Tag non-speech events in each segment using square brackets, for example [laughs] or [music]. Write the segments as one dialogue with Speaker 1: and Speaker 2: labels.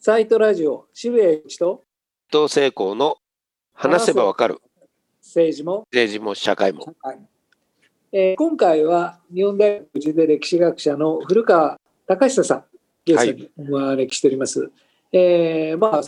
Speaker 1: サイトラジオ渋谷一と
Speaker 2: 伊藤聖光の話せばわかる
Speaker 1: 政治も
Speaker 2: 政治も社会も。
Speaker 1: はいえー今回は日本大学時で歴史学者の古川隆久さんゲストにお招きしております。えーまあ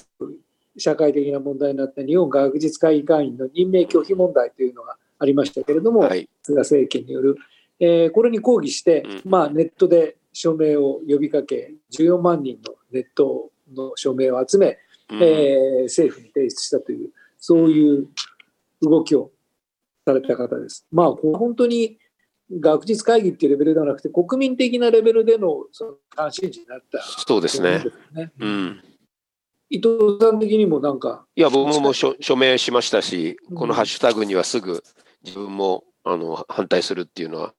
Speaker 1: 社会的な問題になった日本学術会議会員の任命拒否問題というのがありましたけれども、
Speaker 2: はい。
Speaker 1: 菅政権による、えーこれに抗議して、
Speaker 2: う
Speaker 1: まあ、ネットで署名を呼びかけ14万人のネットの署名を集め、
Speaker 2: うん
Speaker 1: えー政府に提出したというそういう動きをされた方です。まあ本当に学術会議っていうレベルではなくて国民的なレベルでのその関心事になった
Speaker 2: そうですね。
Speaker 1: ね
Speaker 2: うん。
Speaker 1: 伊藤さん的にもなんか
Speaker 2: いや、僕も署署名しましたし、
Speaker 1: うん
Speaker 2: このハッシュタグにはすぐ自分もあの反対するっていうのは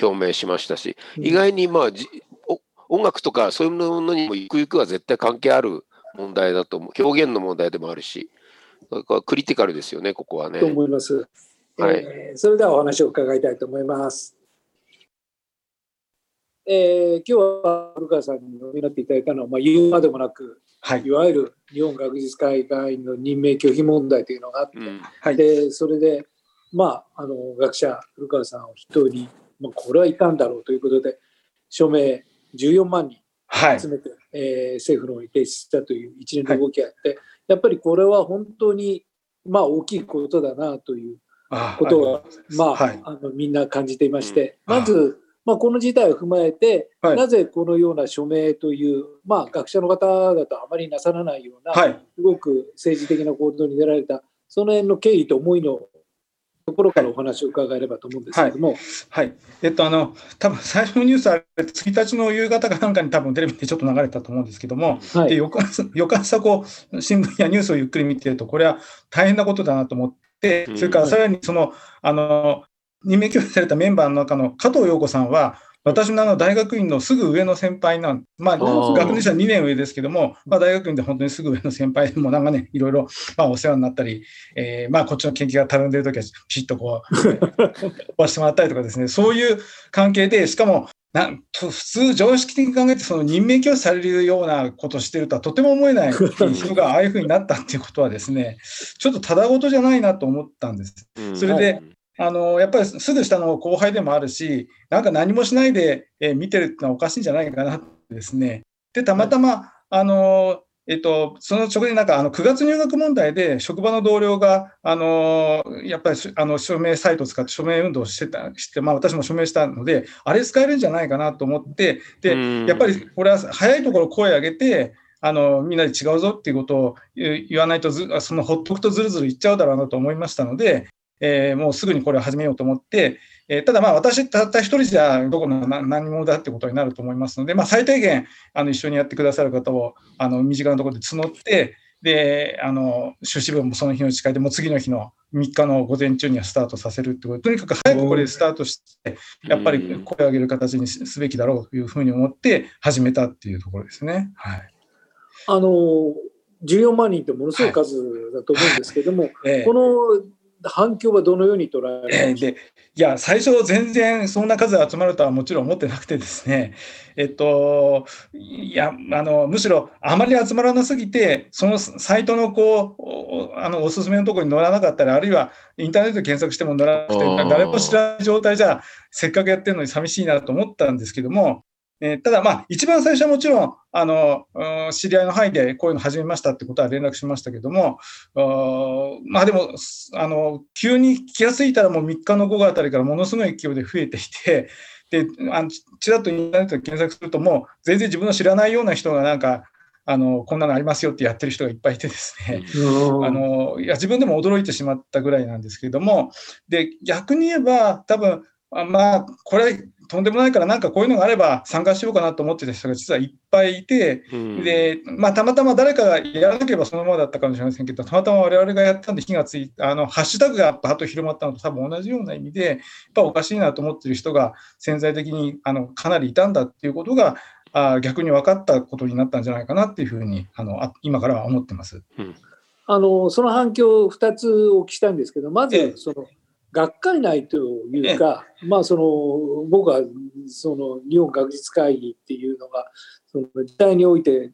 Speaker 2: 表明しましたし、意外にまあ音楽とかそういうものにもゆくゆくは絶対関係ある問題だと思う。表現の問題でもあるし、それからクリティカルですよね、ここはね
Speaker 1: と。思います。
Speaker 2: はい
Speaker 1: えーそれではお話を伺いたいと思います。えー今日は古川さんにお見になっていただいたのは、まあ、言うまでもなく、
Speaker 3: はい
Speaker 1: い。わゆる日本学術会議会員の任命拒否問題というのがあって、
Speaker 2: うん。
Speaker 3: はい。
Speaker 1: でそれで、まあ、あの学者古川さんを筆頭に、まあ、これはいかんだろうということで署名14万人
Speaker 3: はい。
Speaker 1: 集。めて、えー政府の方に提出したという一連の動きがあって、やっぱりこれは本当に、まあ、大きいことだなという
Speaker 3: あ
Speaker 1: ことは、まあ、
Speaker 3: はい。
Speaker 1: あのみんな感じていまして、
Speaker 3: うん。
Speaker 1: まず、まあ、この事態を踏まえて、
Speaker 3: はい。
Speaker 1: なぜこのような署名という、まあ、学者の方々とあまりなさらないような、
Speaker 3: はい。
Speaker 1: すごく政治的な行動に出られた、その辺の経緯と思いのところからお話を伺えればと思うんですけれども、
Speaker 3: はい。えっと、あの、多分最初のニュースあれ、1日の夕方かなんかに多分テレビでちょっと流れたと思うんですけども、で、
Speaker 1: はい、
Speaker 3: 翌朝、翌朝こう、新聞やニュースをゆっくり見てると、これは大変なことだなと思って
Speaker 2: う、ん。
Speaker 3: それからさらにその、あの、任命拒否されたメンバーの中の加藤陽子さんは、私のあの大学院のすぐ上の先輩なん、まあ、学年者2年上ですけども、まあ、大学院で本当にすぐ上の先輩でも、なんかね、いろいろ、まあ、お世話になったり、えーまあ、こっちの研究がたるんでるときは、ピシッとこう、飛ばしてもらったりとかですね、そういう関係で、しかも、なんと普通、常識的に考えて、その任命拒否されるようなことをしてるとはとても思えない人がああいうふうになったっていうことはですね、ちょっとただごとじゃないなと思ったんです。
Speaker 2: うん。
Speaker 3: それで、あのやっぱりすぐ下の後輩でもあるし、なんか何もしないで、えー見てるってのはおかしいんじゃないかなってですね。で、たまたま、あのえっと、その直前になんかあの9月入学問題で職場の同僚が、あのやっぱりしあの署名サイトを使って署名運動をしてたして、まあ、私も署名したので、あれ使えるんじゃないかなと思って、で
Speaker 2: うん
Speaker 3: やっぱりこれは早いところ声を上げて、あのみんなで違うぞっていうことを言言わないとず、そのほっとくとずるずる言っちゃうだろうなと思いましたので、えーもうすぐにこれを始めようと思って、えーただ、まあ私たった一人じゃどこのな何者だってことになると思いますので、まあ、最低限あの一緒にやってくださる方をあの身近なところで募って、であの出資分もその日の誓いで、もう次の日の3日の午前中にはスタートさせるってこと、とにかく早くこれでスタートして、やっぱり声を上げる形にすすべきだろうというふうに思って始めたっていうところですね。はい。
Speaker 1: あの14万人ってものすごい数だと思うんですけども、
Speaker 3: ええ。
Speaker 1: この反響はどのように捉え
Speaker 3: でいや、最初、全然そんな数集まるとはもちろん思ってなくてですね、えっと、いや、あの、むしろあまり集まらなすぎて、そのサイトのこう、おあの、おすすめのところに載らなかったり、あるいはインターネットで検索しても載らなくて、誰も知らない状態じゃ、せっかくやってるのに寂しいなと思ったんですけども、えーただ、まあ、一番最初はもちろん、あの、うん知り合いの範囲でこういうの始めましたってことは連絡しましたけども、まあでも、すあの、急に気がついたらもう3日の午後あたりからものすごい勢いで増えていて、[laughs] で、あのちちらっとインターネットで検索するともう全然自分の知らないような人がなんか、あの、こんなのありますよってやってる人がいっぱいいてですね、[laughs] あのいや自分でも驚いてしまったぐらいなんですけれども、で逆に言えば、多分あまあ、これ、とんでもないから、なんかこういうのがあれば参加しようかなと思ってた人が実はいっぱいいて、
Speaker 2: うん。
Speaker 3: でまあ、たまたま誰かがやらなければそのままだったかもしれませんけど、たまたま我々がやったんで火がついた、あのハッシュタグがバーッと広まったのと多分同じような意味で、やっぱおかしいなと思ってる人が潜在的にあのかなりいたんだっていうことが、あ逆に分かったことになったんじゃないかなっていうふうにあのあ今からは思ってます。
Speaker 1: あのその反響2つお聞きしたいんですけどま
Speaker 3: ええ
Speaker 1: 学会内というか、まあその僕はその日本学術会議っていうのがその時代において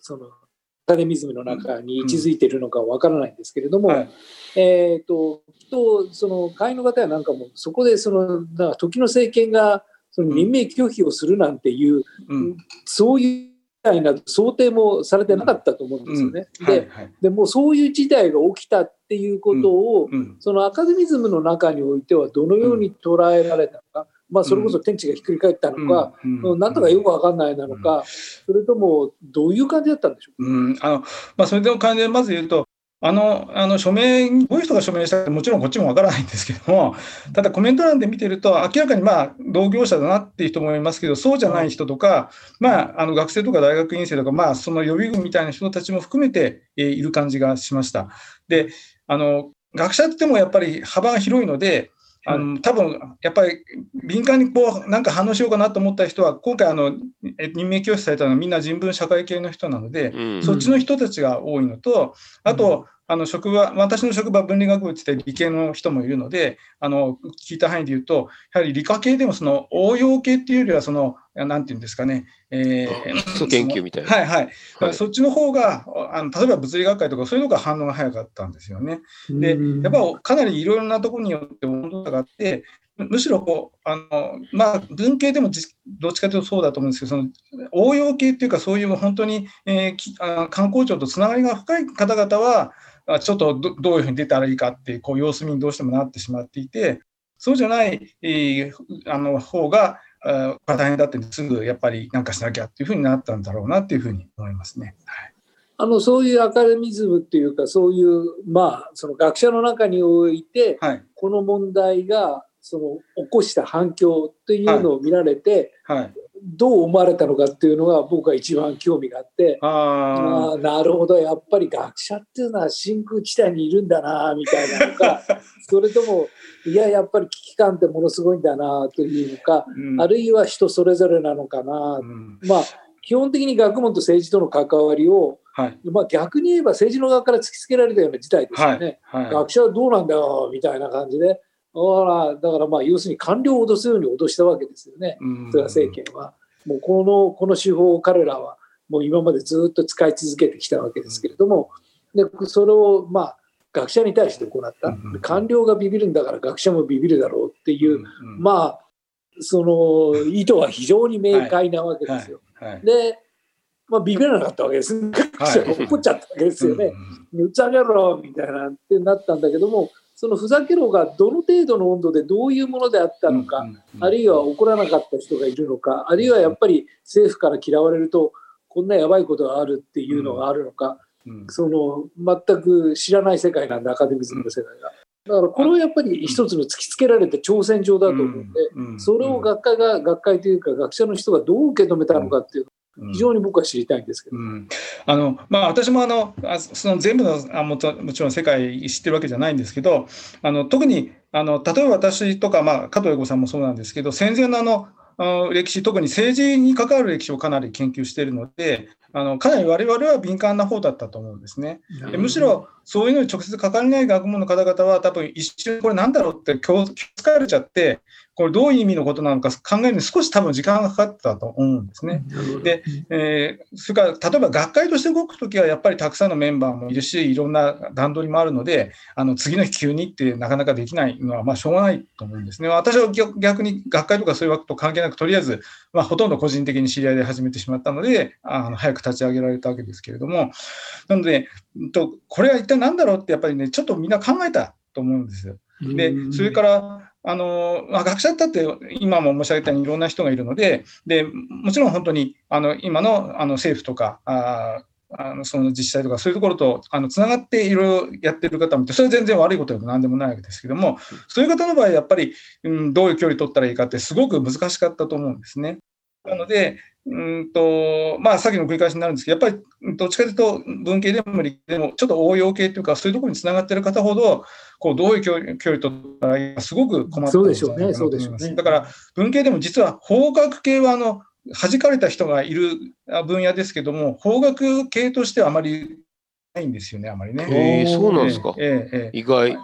Speaker 1: そのアカデミズムの中に位置づいているのかわからないんですけれども、
Speaker 3: はい。
Speaker 1: えっ、と、と、その会員の方やなんかも、そこでその、なんか時の政権がその任命拒否をするなんていう、
Speaker 3: うん。
Speaker 1: そういう事態など想定もされてなかったと思うんですよね。で。でもうそういう事態が起きたっていうことを、
Speaker 3: うん。
Speaker 1: そのアカデミズムの中においてはどのように捉えられたのか、まあ、それこそ天地がひっくり返ったのか、
Speaker 3: うん
Speaker 1: なんとかよくわかんないなのか、それともどういう感じだったんでしょう
Speaker 3: うん、あの、まあ、それでも関連でまず言うと、あの、あの署名、どういう人が署名したか、もちろんこっちもわからないんですけども、ただコメント欄で見てると、明らかにまあ、同業者だなっていう人もいますけど、そうじゃない人とか、まあ、あの学生とか大学院生とか、まあ、その予備軍みたいな人たちも含めて、えーいる感じがしました。で、あの、学者って言ってもやっぱり幅が広いので、あの多分やっぱり敏感にこうなんか反応しようかなと思った人は、今回あの、え任命教師されたのはみんな人文社会系の人なので、
Speaker 2: うん。
Speaker 3: そっちの人たちが多いのと、あと、あの職場、私の職場、分理学部って言って理系の人もいるので、あの聞いた範囲で言うと、やはり理科系でもその応用系っていうよりは、その、なんていうんですかね、えー
Speaker 2: 基礎研究みたいな。
Speaker 3: はいはい。
Speaker 2: はい
Speaker 3: そっちの方が、あの例えば物理学会とかそういうのが反応が早かったんですよね。で、やっぱかなりいろいろなところによって温度差があって、むむしろこう、あのまあ、文系でもじどっちかというとそうだと思うんですけど、その応用系っていうか、そういう本当に、えーきあ観光庁とつながりが深い方々は、あちょっとどどういうふうに出たらいいかっていうこう様子見にどうしてもなってしまっていて、そうじゃない、えーあの方が、あ大変だってすぐやっぱりなんかしなきゃっていうふうになったんだろうなっていうふうに思いますね。はい
Speaker 1: あのそういうアカデミズムっていうかそういうまあその学者の中において
Speaker 3: はい
Speaker 1: この問題がその起こした反響っていうのを見られて、
Speaker 3: はい、
Speaker 1: どう思われたのかっていうのが僕は一番興味があって
Speaker 3: あ
Speaker 1: ああなるほど。やっぱり学者っていうのは真空地帯にいるんだなみたいなのか [laughs] それともいややっぱり危機感ってものすごいんだなというのか、
Speaker 3: うん。
Speaker 1: あるいは人それぞれなのかな、
Speaker 3: うん。
Speaker 1: まあ基本的に学問と政治との関わりを、
Speaker 3: はい。
Speaker 1: まあ、逆に言えば政治の側から突きつけられたような事態ですよね。
Speaker 3: はい。
Speaker 1: 学者はどうなんだよみたいな感じでほらだからまあ要するに官僚を脅すように脅したわけですよね。
Speaker 3: うん。
Speaker 1: 菅政権は。もうこのこの手法を彼らはもう今までずっと使い続けてきたわけですけれどもでそれをまあ学者に対して行った。
Speaker 3: うん
Speaker 1: 官僚がビビるんだから学者もビビるだろうっていう、
Speaker 3: うん
Speaker 1: まあその意図は非常に明快なわけですよ。
Speaker 3: はい
Speaker 1: で、まあ、ビビらなかったわけです。学者が怒っちゃったわけですよね。
Speaker 3: うん
Speaker 1: ふざけろみたいなってなったんだけどもそのふざけろがどの程度の温度でどういうものであったのか、あるいは怒らなかった人がいるのかあるいはやっぱり政府から嫌われるとこんなやばいことがあるっていうのがあるのか、
Speaker 3: うん
Speaker 1: その全く知らない世界なんでアカデミズムの世界が。だからこれはやっぱり一つの突きつけられた挑戦状だと思うんで、
Speaker 3: うん
Speaker 1: それを学会が学会というか学者の人がどう受け止めたのかっていう非常に僕は知りたいんですけど。
Speaker 3: うんあのまあ、私もあのあその全部のあもちろんもちろん世界知ってるわけじゃないんですけどあの特にあの例えば私とか、まあ、加藤英子さんもそうなんですけど戦前のあの歴史特に政治に関わる歴史をかなり研究しているのであのかなり我々は敏感な方だったと思うんですね。でむしろそういうのに直接関わりない学問の方々は多分一瞬これなんだろうって気を疲れちゃってこれどういう意味のことなのか考えるのに少し多分時間がかかったと思うんですね。でえーそれから例えば学会として動くときはやっぱりたくさんのメンバーもいるしいろんな段取りもあるのであの次の日急にってなかなかできないのはまあしょうがないと思うんですね。私は逆逆に学会とかそういう枠と関係なくとりあえず、まあ、ほとんど個人的に知り合いで始めてしまったのであの早く立ち上げられたわけですけれどもなのでこれは一体何だろうってやっぱりねちょっとみんな考えたと思うんですよ。でそれからあの、まあ、学者だって今も申し上げたようにいろんな人がいるのででもちろん本当にあの今のあの政府とかああのその自治体とかそういうところとあのつながっていろいろやってる方もいてそれは全然悪いことでも何でもないわけですけどもそういう方の場合やっぱり、うん、どういう距離取ったらいいかってすごく難しかったと思うんですね。なので、うんとまあ、さっきの繰り返しになるんですけど、やっぱりどっちかというと、文系でも理系でも、ちょっと応用系というか、そういうところにつながっている方ほど、こうどういう距離距離取ったらいいか、すごく困ってるんじゃないかなと思います。だから、文系でも実は法学系はあの弾かれた人がいる分野ですけども、法学系としてはあまりないんですよね、あまりね。
Speaker 2: えー、そうなんですか。
Speaker 3: ええええ
Speaker 2: 意外。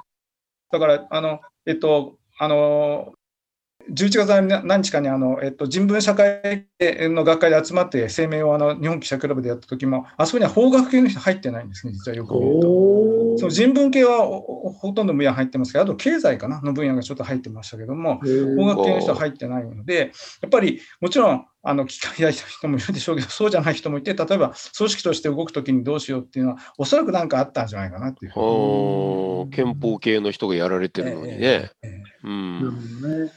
Speaker 3: だから、あの、えっと、あの、11月何日かにあの、えっと、人文社会の学会で集まって声明をあの日本記者クラブでやった時も、あそこには法学系の人入ってないんですね、実はよく見ると。その人文系はほとんど分野入ってますけど、あと経済かなの分野がちょっと入ってましたけども、法学系の人は入ってないので、やっぱりもちろん、あの機械や人もいるでしょうけど、そうじゃない人もいて、例えば組織として動くときにどうしようっていうのは、おそらくなんかあったんじゃないかなっていう。
Speaker 2: 憲法系の人がやられてるのにね。うん、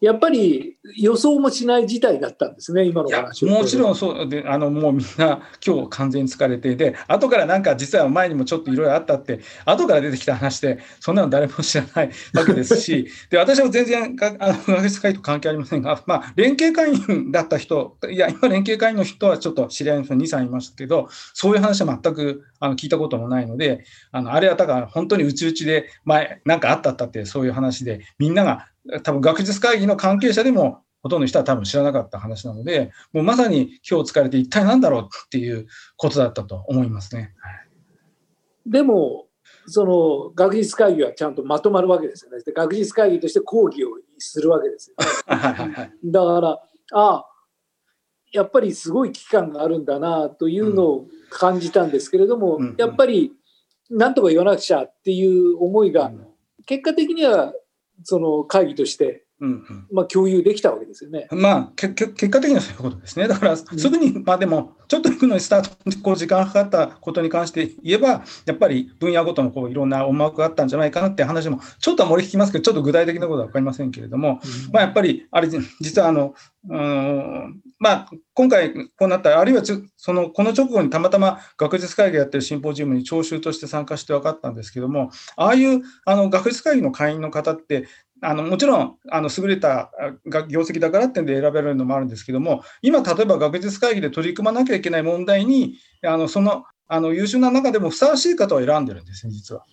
Speaker 1: やっぱり予想もしない事態だったんですね、今の
Speaker 3: 話もちろんそうで、あのもうみんな、今日完全に疲れていて、後からなんか実は前にもちょっといろいろあったって、後から出てきた話で、そんなの誰も知らないわけですし、[laughs] で私も全然あの学術会と関係ありませんが、まあ、連携会員だった人、いや、今、連携会員の人はちょっと知り合いの人2、3いましたけど、そういう話は全くあの聞いたこともないので、あのあれはだから本当にうちうちで前、なんかあったったって、そういう話で、みんなが多分学術会議の関係者でもほとんどの人は多分知らなかった話なので、もうまさに今日疲れて一体何だろうっていうことだったと思いますね。
Speaker 1: でも、その学術会議はちゃんとまとまるわけですよね。学術会議として講義をするわけですよ、ね。だから、ああ、やっぱりすごい危機感があるんだなというのを感じたんですけれども、やっぱりなんとか言わなくちゃっていう思いが、結果的にはその会議として、うんうん、まあ、共有できたわけですよね。
Speaker 3: まあ、けけ結果的にはそういうことですね。だから、すぐに、うん、まあでも、ちょっと行くのにスタートにこう時間かかったことに関して言えば、やっぱり分野ごとのこういろんな思惑があったんじゃないかなって話も、ちょっとは漏れ聞きますけど、ちょっと具体的なことは分かりませんけれども、うん、まあ、やっぱり、あれ、実はあの、うんまあ、今回こうなったあるいはそのこの直後にたまたま学術会議やってるシンポジウムに聴衆として参加して分かったんですけども、ああいうあの学術会議の会員の方って、あのもちろんあの優れた業績だからってんで選べるのもあるんですけども、今、例えば学術会議で取り組まなきゃいけない問題に、あのそのあの優秀な中でもふさわしい方を選んでるんですね、実は。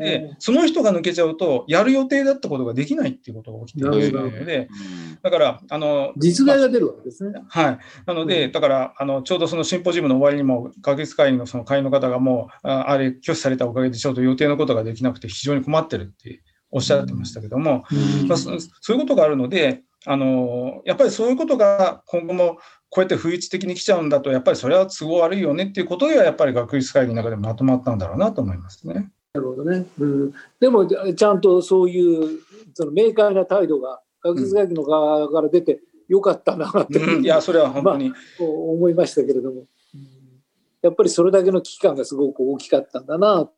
Speaker 3: で、その人が抜けちゃうと、やる予定だったことができないっていうことが起きてしまうので、だから、あの
Speaker 1: 実害が出るわけですね。
Speaker 3: はい。なので、だからあの、ちょうどそのシンポジウムの終わりにも、学術会議のその会員の方がもう、あれ、拒否されたおかげで、ちょうど予定のことができなくて、非常に困ってるっておっしゃってましたけども、まあ、そういうことがあるので、あのやっぱりそういうことが今後もこうやって不一的に来ちゃうんだと、やっぱりそれは都合悪いよねっていうことでは、やっぱり学術会議の中でまとまったんだろうなと思いますね。
Speaker 1: なるほどね。うん、でも、ちゃんとそういうその明快な態度が学術会議の側から出てよかったなって、
Speaker 3: うん、いや、それは本当に、ま
Speaker 1: あ、思いましたけれども、やっぱりそれだけの危機感がすごく大きかったんだな。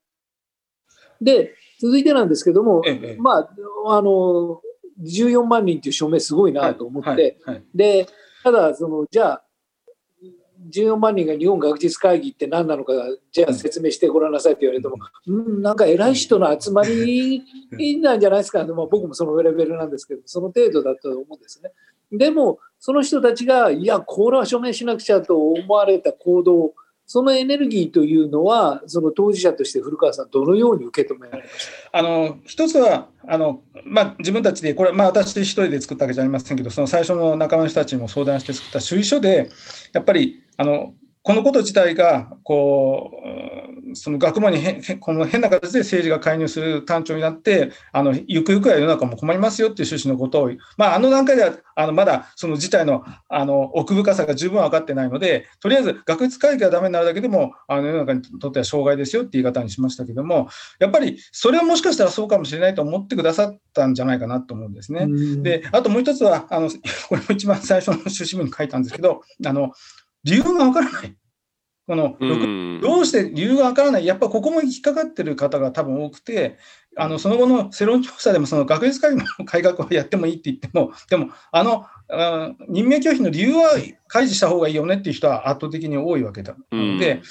Speaker 1: で、続いてなんですけども、ええ、まあ、あの、14万人という署名すごいなと思って、はいはいはい、で、ただ、その、じゃあ、14万人が日本学術会議って何なのか、じゃあ説明してごらんなさいって言われても、うん、なんか偉い人の集まりなんじゃないですか、まあ、僕もそのレベルなんですけど、その程度だと思うんですね。でも、その人たちが、いや、これは署名しなくちゃと思われた行動そのエネルギーというのは、その当事者として古川さん、どのように受け止められました？
Speaker 3: あの一つはあの、まあ、自分たちで、これ、まあ、私一人で作ったわけじゃありませんけど、その最初の仲間の人たちにも相談して作った主意書で、やっぱりあのこのこと自体がこうその学問にへこの変な形で政治が介入する端緒になってあのゆくゆくは世の中も困りますよっていう趣旨のことを、まあ、あの段階ではあのまだその事態のあの奥深さが十分分かってないのでとりあえず学術会議がダメになるだけでもあの世の中にとっては障害ですよって言い方にしましたけどもやっぱりそれはもしかしたらそうかもしれないと思ってくださったんじゃないかなと思うんですね。であともう一つはあのこれも一番最初の趣旨文に書いたんですけどあの理由がわからない。この、どうして理由がわからない、やっぱここも引っかかってる方が多分多くて、あのその後の世論調査でもその学術会議の改革をやってもいいって言っても、でも、あのあ任命拒否の理由は開示した方がいいよねっていう人は圧倒的に多いわけなので、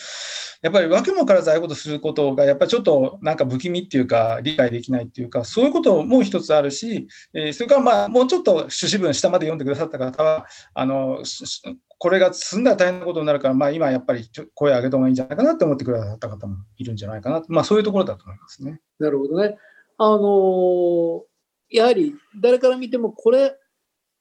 Speaker 3: やっぱり訳も分からずああいうことすることが、やっぱりちょっとなんか不気味っていうか、理解できないっていうか、そういうことも一つあるし、えー、それからまあもうちょっと趣旨文、下まで読んでくださった方は、あのこれが進んだら大変なことになるから、まあ、今やっぱり声を上げた方がいいんじゃないかなと思ってくださった方もいるんじゃないかな、まあ、そういうところだと思いますね。
Speaker 1: なるほどね。あのー、やはり誰から見てもこれ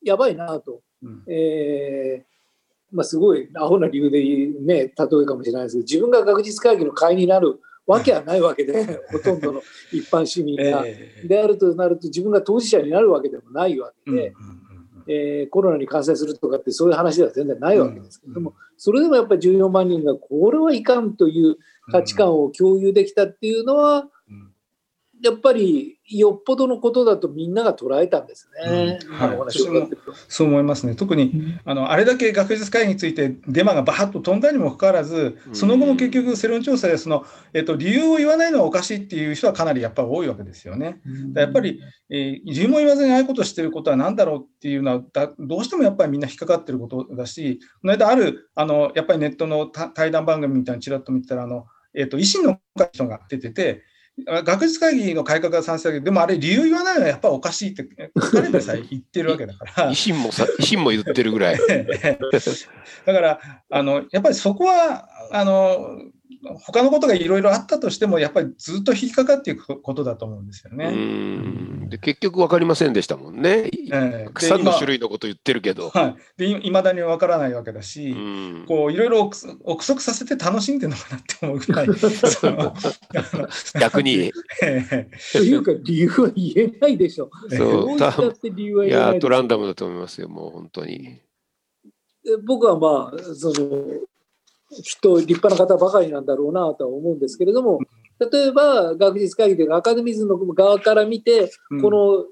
Speaker 1: やばいなと、うん、えー、まあ、すごいアホな理由で、ね、例えかもしれないですけど自分が学術会議の会になるわけはないわけで、[laughs] ほとんどの一般市民が。
Speaker 3: ええ
Speaker 1: であるとなると、自分が当事者になるわけでもないわけで、
Speaker 3: うんうんうん
Speaker 1: えーコロナに感染するとかって、そういう話では全然ないわけですけれども、
Speaker 3: うん。
Speaker 1: それでもやっぱり14万人が、これはいかんという価値観を共有できたっていうのは、
Speaker 3: うん
Speaker 1: やっぱりよっぽどのことだとみんなが捉えたんですね。
Speaker 3: そう思いますね。特にあのあれだけ学術会議についてデマがバーッと飛んだにもかかわらず、その後も結局、世論調査でその、えっと、理由を言わないのはおかしいっていう人はかなりやっぱり多いわけですよね。やっぱり、えー理由も言わずにああいうことをしてることは何だろうっていうのはだ、どうしてもやっぱりみんな引っかかってることだし、この間あるあのやっぱりネットのた対談番組みたいにちらっと見てたら、あのえっと維新の会の人が出てて、あ学術会議の改革が賛成だけど、でもあれ、理由言わないのはやっぱおかしいって、彼でさえ言ってるわけだから
Speaker 2: 維。新もさ、維新も言ってるぐらい。[laughs]
Speaker 3: だからあの、やっぱりそこは、あの他のことがいろいろあったとしても、やっぱりずっと引っかかっていくことだと思うんですよ
Speaker 2: う
Speaker 3: ね。
Speaker 2: んで結局分かりませんでしたもんね。
Speaker 3: ええ
Speaker 2: たくさんの種類のこと言ってるけど。
Speaker 3: はい、でいまだにわからないわけだし、
Speaker 2: うん
Speaker 3: こういろいろ憶測させて楽しんでるのかなって思うぐらい、[laughs]
Speaker 2: 逆に。
Speaker 3: ええ
Speaker 1: というか、理由は言えないでしょ。
Speaker 2: そう
Speaker 1: どう言って理由はい言えな
Speaker 2: や、
Speaker 1: いでしょ
Speaker 2: トランダムだと思いますよ、もう本当に。
Speaker 1: で僕はまあそのきっと立派な方ばかりなんだろうなとは思うんですけれども例えば学術会議でアカデミズムの側から見て
Speaker 3: うん。
Speaker 1: この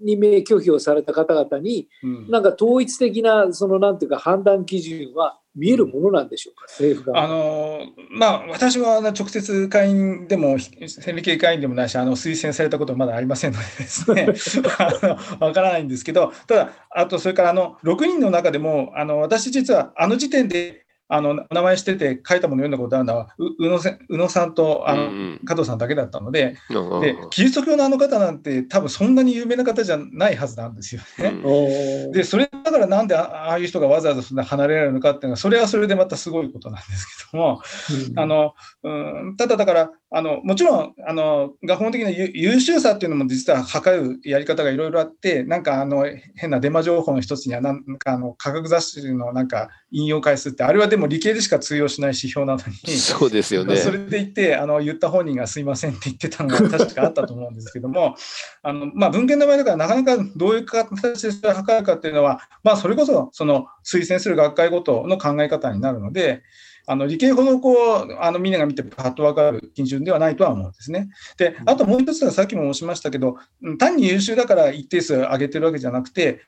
Speaker 1: 任命拒否をされた方々に
Speaker 3: うん。
Speaker 1: なんか統一的なそのなんていうか判断基準は見えるものなんでしょうか？政府が。
Speaker 3: あのまあ、私は直接会員でも、戦利系会員でもないし、あの推薦されたことはまだありませんのでですね、[laughs] わからないんですけど、ただ、あとそれからあの6人の中でも、あの私、実はあの時点であの名前してて書いたもの読んだことあるのは、う宇野せ宇野さんとあの、
Speaker 2: うん
Speaker 3: 加藤さんだけだったので、
Speaker 2: うん
Speaker 3: でキリスト教のあの方なんて、多分そんなに有名な方じゃないはずなんですよね。
Speaker 2: うん。
Speaker 3: で、それだからなんであああいう人がわざわざそんな離れられるのかっていうのは、それはそれでまたすごいことなんですけども、
Speaker 1: うん。
Speaker 3: あのうんただだから、あのもちろんあの学問的な優優秀さっていうのも実は測るやり方がいろいろあって、なんかあの変なデマ情報の一つには、なんかあの科学雑誌のなんか引用回数って、あれはでも理系でしか通用しない指標なのに。
Speaker 2: そうですよね。
Speaker 3: それで言ってあの言った本人がすいませんって言ってたのが [laughs] 確かあったと思うんですけどもあの、まあ、文献の場合だからなかなかどういう形でそれを測るかっていうのは、まあ、それこそその推薦する学会ごとの考え方になるのであの理系ほどこうあのみんなが見てパッと分かる基準ではないとは思うんですね。であともう一つはさっきも申しましたけどうん単に優秀だから一定数上げてるわけじゃなくて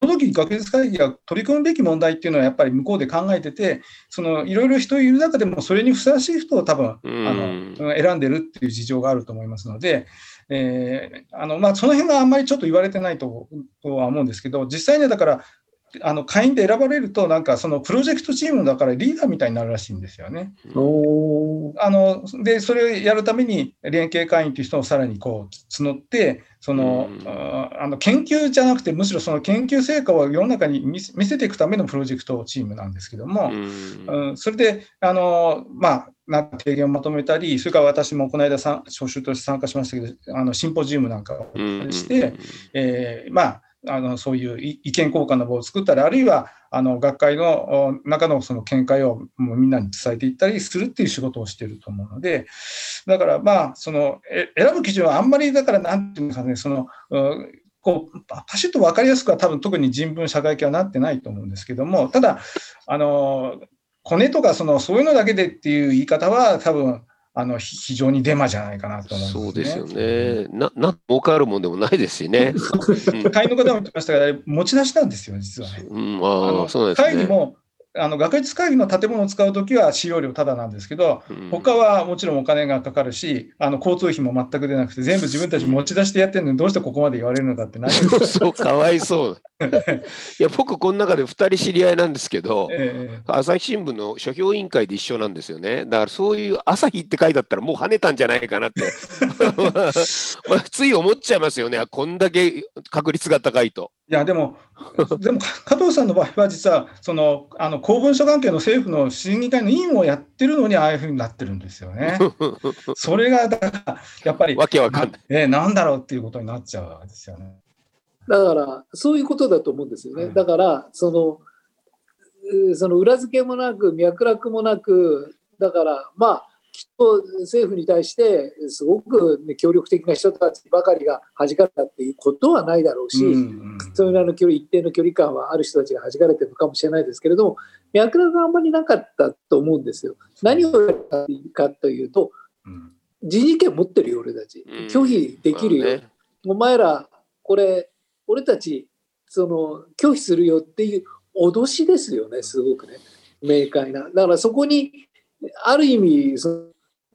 Speaker 3: その時学術会議が取り組むべき問題っていうのはやっぱり向こうで考えててそのいろいろ人いる中でもそれにふさわしい人を多分
Speaker 2: うん
Speaker 3: あの選んでるっていう事情があると思いますので、えーあのまあ、その辺があんまりちょっと言われてないととは思うんですけど実際にはだからあの会員で選ばれるとなんかそのプロジェクトチームだからリーダーみたいになるらしいんですよね。あのでそれをやるために連携会員という人をさらにこう募ってその、
Speaker 2: うん。
Speaker 3: ああの研究じゃなくてむしろその研究成果を世の中に見せていくためのプロジェクトチームなんですけども、
Speaker 2: うん。
Speaker 3: うん、それで、あのまあ、な提言をまとめたり、それから私もこの間さん、招集として参加しましたけど、あのシンポジウムなんかを
Speaker 2: うん。
Speaker 3: して、えーまあ、あのそういう意見交換の場を作ったり、あるいはあの学会の中のその見解をもうみんなに伝えていったりするっていう仕事をしてると思うので、だからまあ、そのえ選ぶ基準はあんまりだから、なんていうのかね、そのこうパパシッと分かりやすくは多分特に人文社会系はなってないと思うんですけども、ただ、あのコネとかそのそういうのだけでっていう言い方は多分あのひ非常にデマじゃないかなと思
Speaker 2: そう
Speaker 3: うんです
Speaker 2: です
Speaker 3: ね。
Speaker 2: よね。な、な、儲かるもんでもないですしね。
Speaker 3: 会員の方も言ってましたが、持ち出しなんですよ、実はね。
Speaker 2: うん、
Speaker 3: あ
Speaker 2: あそうなんですね。
Speaker 3: 会議もあの学術会議の建物を使うときは使用料ただなんですけど、
Speaker 2: うん
Speaker 3: 他はもちろんお金がかかるし、あの交通費も全く出なくて、全部自分たち持ち出してやってるのに、どうしてここまで言われるのかってなる [laughs]
Speaker 2: そう、かわいそう。いや、僕、この中で2人知り合いなんですけど、
Speaker 3: ええ
Speaker 2: 朝日新聞の書評委員会で一緒なんですよね。だからそういう朝日って書いてあったらもう跳ねたんじゃないかなって、[laughs] まあつい思っちゃいますよね。あこんだけ確率が高いと。
Speaker 3: いや、でも、[laughs] でも加藤さんの場合は、実はそのあの公文書関係の政府の審議会の委員をやってるのに、ああいうふうになってるんですよね。[laughs] それが、だから、やっぱり、
Speaker 2: わけわかんない。
Speaker 3: えーなんだろうっていうことになっちゃうわけですよね。
Speaker 1: だからそういうことだと思うんですよね。
Speaker 3: うん
Speaker 1: だからそのうその裏付けもなく脈絡もなくだからまあきっと政府に対してすごく、ね、協力的な人たちばかりが弾かれたっていうことはないだろうし、うんうん、それらの距離一定の距離感はある人たちが弾かれてるのかもしれないですけれども脈絡があんまりなかったと思うんですよ。何をやったかというと、うん、自治権持ってるよ俺たち。拒否できるよ、うんね、お前らこれ俺たちその拒否するよっていう脅しですよねすごくね。明快な。だからそこにある意味その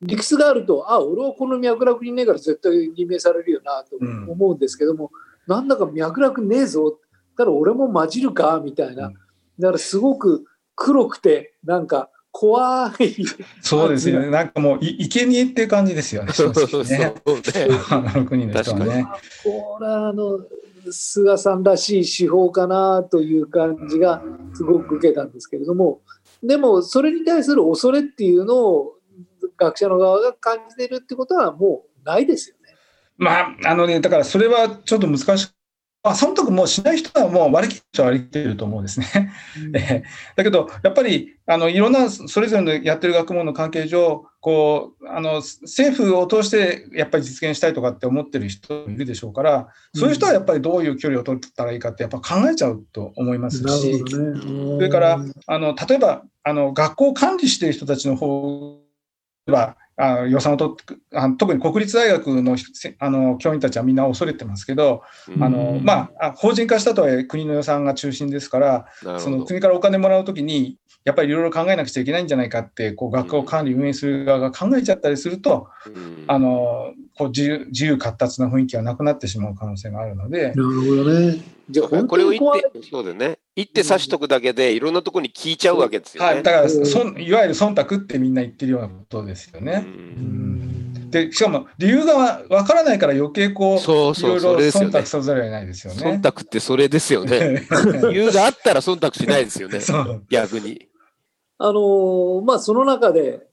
Speaker 1: 理屈があるとあ俺はこの脈絡にねえから絶対任命されるよなと思うんですけども、うん、なんだか脈絡ねえぞ。だから俺も混じるかみたいな。だからすごく黒くてなんか怖い
Speaker 3: そうですよねなんかもうい生贄っていう感じですよね。正直ね。あの国の人はね。
Speaker 1: これはあの菅さんらしい手法かなという感じがすごく受けたんですけれども、でもそれに対する恐れっていうのを学者の側が感じているってことはもうないですよね。
Speaker 3: まあ、あのね、だからそれはちょっと難しく、まあ、損得もしない人はもう割り切っちゃ割り切ってると思うんですね。うん、[laughs] だけど、やっぱりあのいろんなそれぞれのやってる学問の関係上、こうあの政府を通してやっぱり実現したいとかって思ってる人もいるでしょうから、そういう人はやっぱりどういう距離を取ったらいいかってやっぱ考えちゃうと思いますし、ね、それからあの例えばあの学校を管理している人たちの方はあ予算をとあ特に国立大学のあの教員たちはみんな恐れてますけど、あのまあ、法人化したとはいえ国の予算が中心ですからその国からお金もらうときにやっぱりいろいろ考えなくちゃいけないんじゃないかってこう学校管理運営する側が考えちゃったりすると、あのこう自由自由闊達な雰囲気がなくなってしまう可能性があるので。
Speaker 1: なるほどね
Speaker 2: じゃあこれを言ってそうだね一手指しとくだけでいろんなところに聞いちゃうわけですよね。
Speaker 3: はい、だからそいわゆる忖度ってみんな言ってるようなことですよね。でしかも理由がわからないから余計こうそうそういろいろ忖度さざるを得ないですよね。
Speaker 2: 忖度ってそれですよね。[laughs] 理由があったら忖度しないですよね。[laughs] 逆に。
Speaker 1: あのまあその中で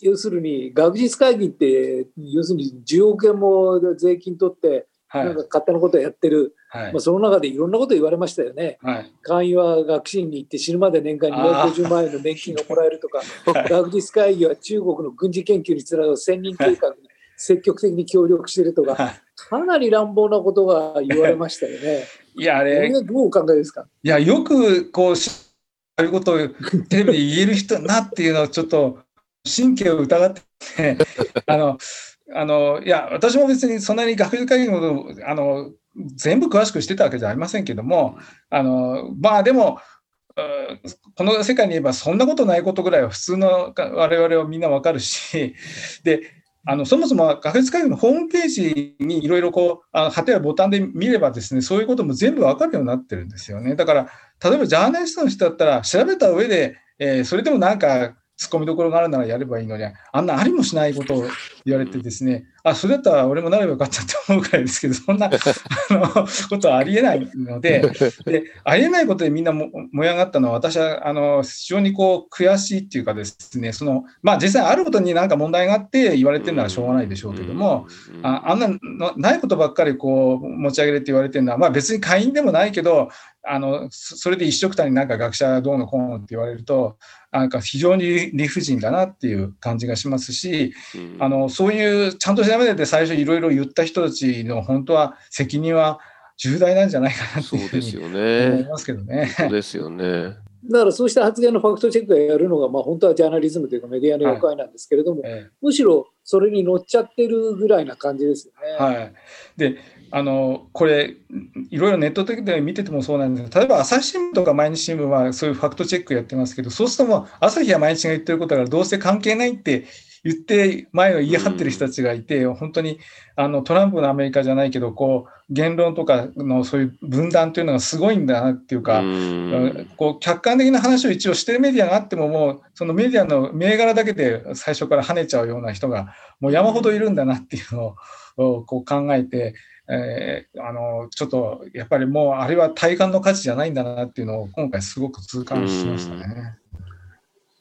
Speaker 1: 要するに学術会議って要するに10億円も税金取ってなんか勝手なことをやってる、はい、まあ、その中でいろんなこと言われましたよね、はい、会員は学士院に行って死ぬまで年間250万円の年金がもらえるとか、[laughs] 学術会議は中国の軍事研究につながる千人計画に積極的に協力しているとか、はい、かなり乱暴なことが言われましたよね。[laughs]
Speaker 3: いやあれ。
Speaker 1: どうお考えですか？
Speaker 3: いやよくこうそういうことをテレビで言える人なっていうのはちょっと神経を疑って、[laughs] あのあのいや私も別にそんなに学術会議のあの全部詳しくしてたわけじゃありませんけどもあのまあでもこの世界に言えばそんなことないことぐらいは普通の我々はみんなわかるし [laughs] であのそもそも学術会議のホームページにいろいろこうあ旗やボタンで見ればですねそういうことも全部わかるようになってるんですよね。だから例えばジャーナリストの人だったら調べた上で、えー、それでもなんか突っ込みどころがあるならやればいいのに、あんなありもしないことを言われてですね、あ、それだったら俺もなればよかったって思うくらいですけど、[laughs] そんなあのことはありえないので、でありえないことでみんなも燃え上がったのは、私はあの非常にこう悔しいっていうかですね、そのまあ、実際あることになんか問題があって言われてるならしょうがないでしょうけども、ああんなないことばっかりこう持ち上げれって言われてるのは、まあ、別に会員でもないけど、あのそれで一緒くたになんか学者どうのこうのって言われるとなんか非常に理不尽だなっていう感じがしますし、うん、あのそういうちゃんと調べて最初いろいろ言った人たちの本当は責任は重大なんじゃないかなっていうふうに思いますけどね。
Speaker 2: そうですよね。
Speaker 1: だからそうした発言のファクトチェックをやるのが、まあ、本当はジャーナリズムというかメディアの役割なんですけれども、はいええ、むしろそれに乗っちゃってるぐらいな感じですよね。
Speaker 3: はい、であのこれいろいろネット的で見ててもそうなんですけど例えば朝日新聞とか毎日新聞はそういうファクトチェックやってますけどそうするとも朝日や毎日が言ってることがどうせ関係ないって言って前を言い張ってる人たちがいて、本当にあのトランプのアメリカじゃないけどこう言論とかのそういう分断というのがすごいんだなっていうか、こう客観的な話を一応してるメディアがあってももうそのメディアの銘柄だけで最初から跳ねちゃうような人がもう山ほどいるんだなっていうのをこう考えて。えー、あのちょっとやっぱりもうあれは体感の価値じゃないんだなっていうのを今回すごく痛感しましたね。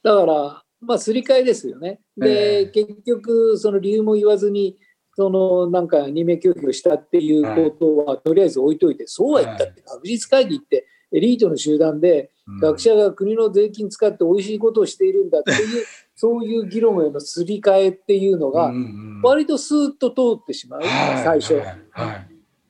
Speaker 1: だからまあすり替えですよね。で、えー、結局その理由も言わずにそのなんか任命拒否をしたっていうことは、とりあえず置いといてそうは言ったって確実会議ってエリートの集団で、学者が国の税金使って美味しいことをしているんだっていう、そういう議論へのすり替えっていうのが、割とスーッと通ってしまう、最初。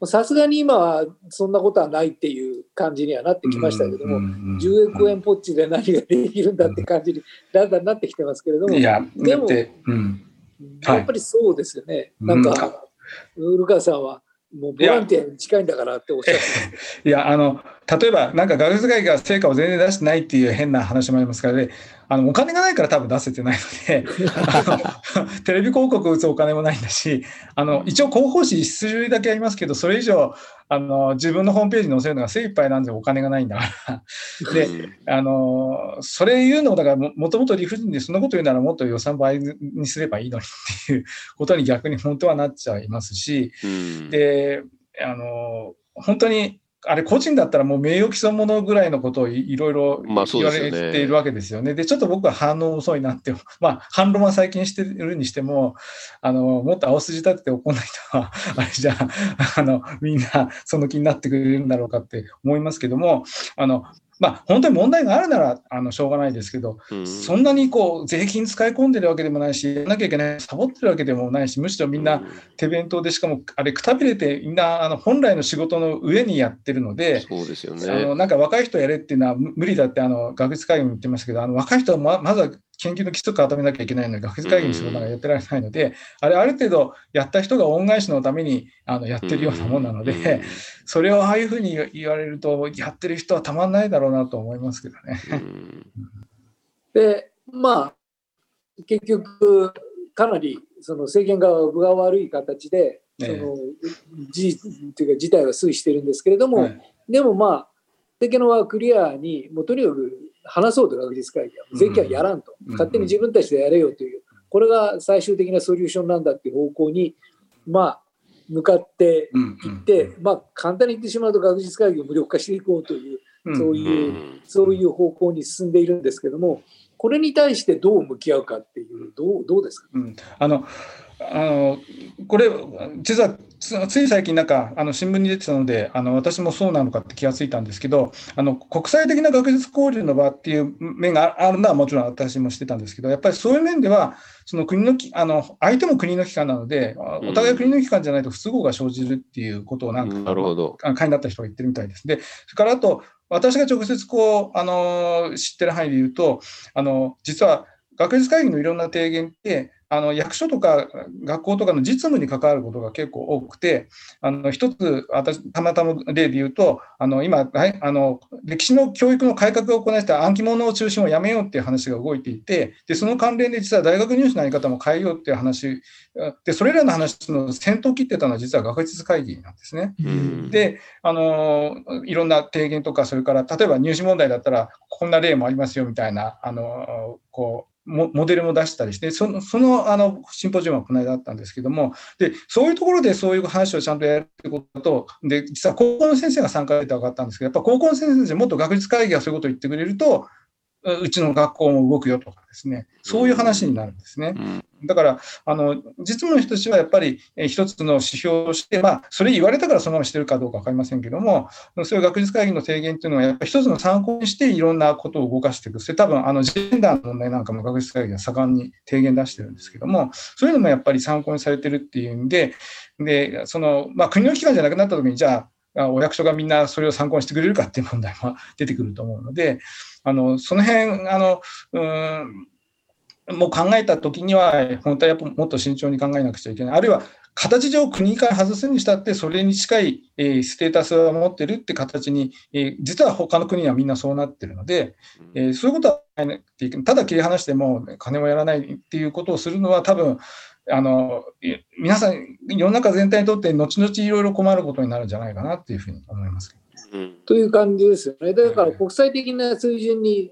Speaker 1: さすがに今はそんなことはないっていう感じにはなってきましたけども、10億円ポッチで何ができるんだって感じに [laughs] だんだんなってきてますけれども、でも、やっぱりそうですよね。なんか、古川さんはもうボランティアに近いんだからっておっしゃって
Speaker 3: いや、あの、例えば、なんか学術会議が成果を全然出してないっていう変な話もありますからね、あのお金がないから多分出せてないので [laughs] テレビ広告打つお金もないんだし、あの一応広報誌一種類だけありますけど、それ以上あの自分のホームページに載せるのが精一杯なんでお金がないんだから。で、あのそれ言うのも、だからもともと理不尽でそんなこと言うならもっと予算倍にすればいいのにっていうことに逆に本当はなっちゃいますし、で、あの本当にあれ個人だったらもう名誉毀損者ぐらいのことをいろいろ言われているわけですよね。で、ちょっと僕は反応遅いなって、まあ反論は最近してるにしても、あの、もっと青筋立てて怒んないと、[laughs] あれじゃあ、あの、みんなその気になってくれるんだろうかって思いますけども、あの、まあ、本当に問題があるならあのしょうがないですけど、うん、そんなにこう税金使い込んでるわけでもないし、やらなきゃいけない、サボってるわけでもないし、むしろみんな手弁当で、しかもあれ、くたびれて、みんなあの本来の仕事の上にやってるので、
Speaker 2: そうですよね、
Speaker 3: あのなんか若い人やれっていうのは無理だってあの学術会議も言ってましたけど、あの若い人はままずは研究の基礎固めなきゃいけないので、学術会議にするのがやってられないので、あれ、ある程度やった人が恩返しのためにあのやってるようなもんなので、それをああいうふうに言われると、やってる人はたまんないだろうなと思いますけどね。
Speaker 1: で、まあ、結局、かなりその政権側が悪い形で、その事実というか事態は推移してるんですけれども、はい、でもまあ、政権の側はクリアに、もうとにかく話そうと学術会議は、税金はやらんと、勝手に自分たちでやれよという、これが最終的なソリューションなんだっていう方向に、まあ、向かっていって、まあ、簡単に言ってしまうと学術会議を無力化していこうという、そういう、そういう方向に進んでいるんですけども、これに対してどう向き合うかっていう、どうどうですか、
Speaker 3: うん、あのあのこれ、実はつい最近、なんかあの新聞に出てたのであの、私もそうなのかって気がついたんですけど、あの国際的な学術交流の場っていう面があるのはもちろん私もしてたんですけど、やっぱりそういう面では、その国のあの相手も国の機関なので、お互い国の機関じゃないと不都合が生じるっていうことをなんか、
Speaker 2: なるほど
Speaker 3: 会になった人が言ってるみたいです。でそれからあと私が直接こうあの知ってる範囲で言うと、あの実は学術会議のいろんな提言って、あの役所とか学校とかの実務に関わることが結構多くて、あの一つ、私、たまたま例で言うと、あの今あの、歴史の教育の改革を行った暗記物を中心をやめようっていう話が動いていて、でその関連で実は大学入試のやり方も変えようっていう話、でそれらの話の先頭を切ってたのは実は学術会議なんですね。であの、いろんな提言とか、それから例えば入試問題だったら、こんな例もありますよみたいな、あのこうモデルも出したりして、そのそのあのシンポジウムはこの間あったんですけども、でそういうところでそういう話をちゃんとやるってことと、で実は高校の先生が参加して分かったんですけど、やっぱ高校の先生もっと学術会議がそういうことを言ってくれると、うちの学校も動くよとかですね、そういう話になるんですね。だから、あの実務の人たちはやっぱり一つの指標として、まあ、それ言われたからそのまましてるかどうか分かりませんけども、そういう学術会議の提言っていうのは、やっぱり一つの参考にして、いろんなことを動かしていく、それ多分あのジェンダーの問題なんかも学術会議が盛んに提言出してるんですけども、そういうのもやっぱり参考にされてるっていうんで、でそのまあ、国の機関じゃなくなったときに、じゃあ、お役所がみんなそれを参考にしてくれるかっていう問題も出てくると思うので、あのその辺あのうんもう考えたときには、本当はやっぱもっと慎重に考えなくちゃいけない。あるいは、形上国から外すにしたって、それに近い、えー、ステータスを持ってるって形に、えー、実は他の国はみんなそうなってるので、えー、そういうことはただ切り離しても金もやらないっていうことをするのは多分、あの皆さん、世の中全体にとって後々いろいろ困ることになるんじゃないかなっていうふうに思います。
Speaker 1: という感じですよね。だから国際的な水準に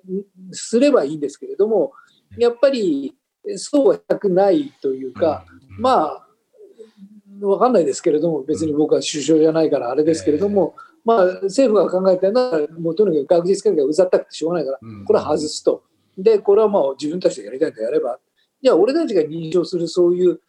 Speaker 1: すればいいんですけれども、やっぱりそうはしたくないというか、まあ、わかんないですけれども、別に僕は首相じゃないからあれですけれども、まあ、政府が考えてるのは、もうとにかく学術会議がうざったくてしょうがないから、これは外すと。で、これはまあ自分たちでやりたいとやれば、じゃあ俺たちが認証するそういう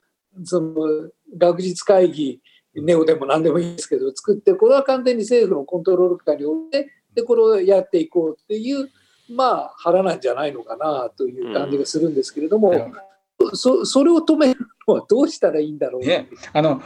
Speaker 1: その学術会議、ネオでも何でもいいですけど、作って、これは完全に政府のコントロール下において、でこれをやっていこうっていうまあ腹なんじゃないのかなという感じがするんですけれども、うん、そそれを止めるのはどうしたらいいんだろう、
Speaker 3: ね、あの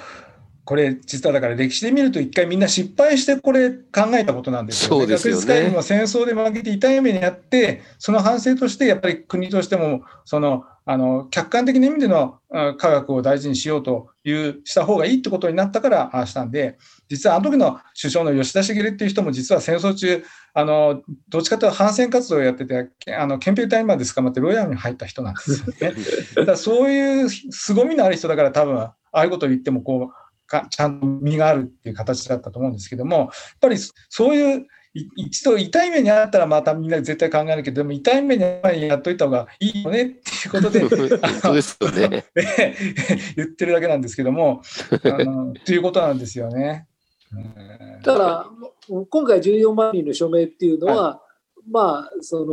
Speaker 3: これ実はだから歴史で見ると一回みんな失敗してこれ考えたことなんですよ、ね。
Speaker 2: そうですよね。
Speaker 3: も戦争で負けて痛い目にあってその反省としてやっぱり国としてもそのあの客観的な意味での科学を大事にしようというした方がいいってことになったからああしたんで実はあの時の首相の吉田茂っていう人も実は戦争中あのどっちかというと反戦活動をやっててあの憲兵隊まで捕まってロイヤルに入った人なんですよね。[laughs] だからそういう凄みのある人だから多分ああいうことを言ってもこうかちゃんと身があるっていう形だったと思うんですけどもやっぱりそういう一度痛い目にあったらまたみんな絶対考えるけど、でも痛い目にやっといた方がいいよねっていうことで、[laughs]
Speaker 2: そうですよね [laughs]
Speaker 3: 言ってるだけなんですけども、あのということなんですよね。[laughs]
Speaker 1: だから、今回14万人の署名っていうのは、はい、まあ、その、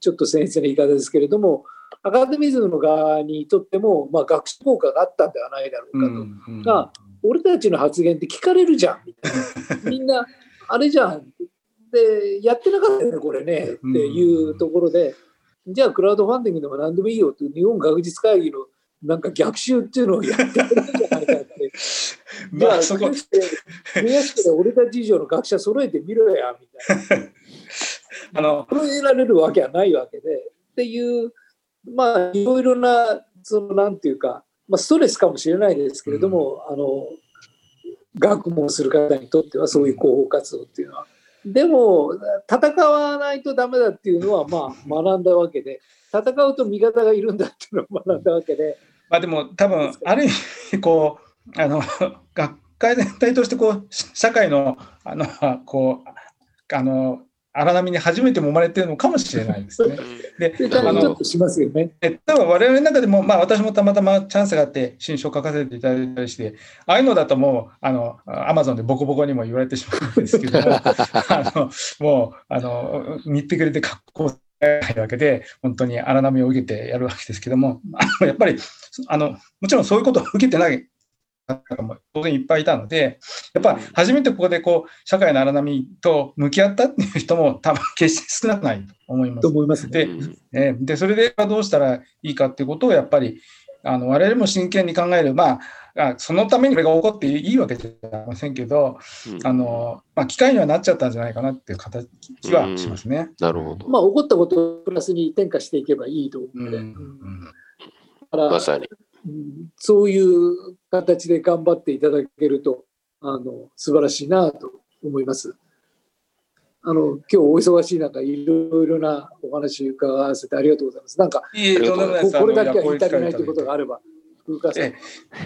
Speaker 1: ちょっと先生の言い方ですけれども、アカデミズムの側にとっても、まあ、学習効果があったんではないだろうかと。うんうん、が、俺たちの発言って聞かれるじゃんみたいな。[laughs] みんなあれじゃん。で、やってなかったよね、これね、っていうところで、じゃあクラウドファンディングでも何でもいいよって日本学術会議のなんか逆襲っていうのをやってくれるんじゃないかって。[laughs] じゃあ、そこ悔しくて俺たち以上の学者揃えてみろや、みたいな。[laughs] あの、揃えられるわけはないわけで。っていう、まあ、いろいろな、その、なんていうか、まあ、ストレスかもしれないですけれども、うん、あの、学問する方にとってはそういう広報活動っていうのは。でも戦わないとダメだっていうのはまあ学んだわけで戦うと味方がいるんだっていうのを学んだわけで。
Speaker 3: まあ、でも多分ある意味こうあの学会全体としてこう社会のあのこうあの荒波に初めて揉まれてるのかもしれないですね。
Speaker 1: で、あの、しますよね。
Speaker 3: 多分我々の中でも、まあ私もたまたまチャンスがあって新書を書かせていただいたりして、ああいうのだともう、あの、アマゾンでボコボコにも言われてしまうんですけども、[laughs] あの、もう、あの、見てくれて格好ないわけで、本当に荒波を受けてやるわけですけども、やっぱり、あの、もちろんそういうことを受けてない方も当然いっぱいいたので、やっぱ初めてここでこう社会の荒波と向き合ったっていう人も多分決して少なくないと思います。
Speaker 1: と思います、
Speaker 3: ね、でで、それでどうしたらいいかっていうことをやっぱりあの我々も真剣に考える、まあ、そのためにこれが起こっていいわけじゃありませんけど、うん、あのまあ、機会にはなっちゃったんじゃないかなっていう形はしますね。
Speaker 2: なるほど。
Speaker 1: まあ、起こったことをプラスに転化していけばいいと思うので。うん
Speaker 2: うん、まさに。
Speaker 1: そういう形で頑張っていただけると、あの、素晴らしいなと思います。あの、今日お忙しい中、いろいろなお話伺わせてありがとうございます。なんか、これだけは言いたくないということがあれば、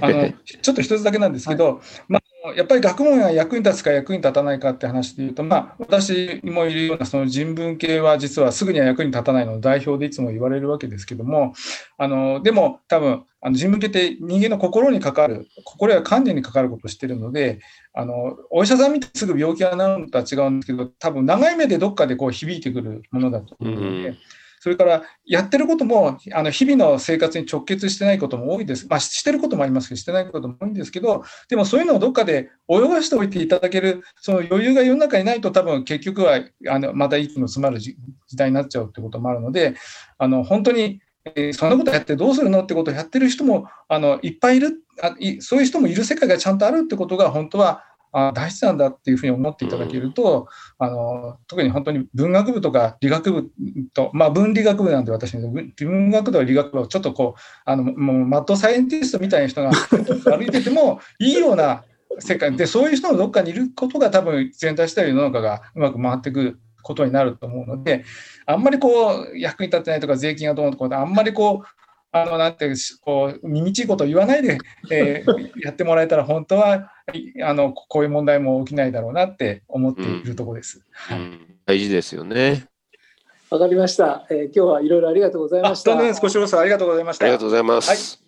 Speaker 3: あの [laughs] ちょっと一つだけなんですけど、はい、まあ、やっぱり学問が役に立つか役に立たないかって話でいうと、まあ、私もいるようなその人文系は実はすぐには役に立たないの代表でいつも言われるわけですけども、あのでも多分あの人文系って人間の心にかかる、心や観念にかかることをしてるので、あのお医者さん見てすぐ病気が治るのとは違うんですけど、多分長い目でどっかでこう響いてくるものだと思うので。うんそれからやってることもあの日々の生活に直結してないことも多いです。まあ、してることもありますけど、してないことも多いんですけど、でもそういうのをどっかで泳がしておいていただける、その余裕が世の中にないと、多分結局はあのまた息の詰まる時代になっちゃうってこともあるので、あの本当にえー、そんなことやってどうするのってことをやってる人もあのいっぱいいるあい、そういう人もいる世界がちゃんとあるってことが本当はあ大事なんだっていうふうに思っていただけると、あの特に本当に文学部とか理学部と、まあ、文理学部なんで私文学部は理学部はちょっとこうあのもうマッドサイエンティストみたいな人が [laughs] 歩いててもいいような世界でそういう人のどっかにいることが多分全体した世の中がうまく回っていくことになると思うのであんまりこう役に立ってないとか税金がどうのとかあんまりこうあのなんてこう耳ちいこと言わないで、えー、[laughs] やってもらえたら本当はあのこういう問題も起きないだろうなって思っているところです。
Speaker 2: うんはい、大事ですよね。
Speaker 1: わかりました、えー。今日はいろいろありがとうございました。
Speaker 3: 少しこそありがとうございました。
Speaker 2: ありがとうございます。はい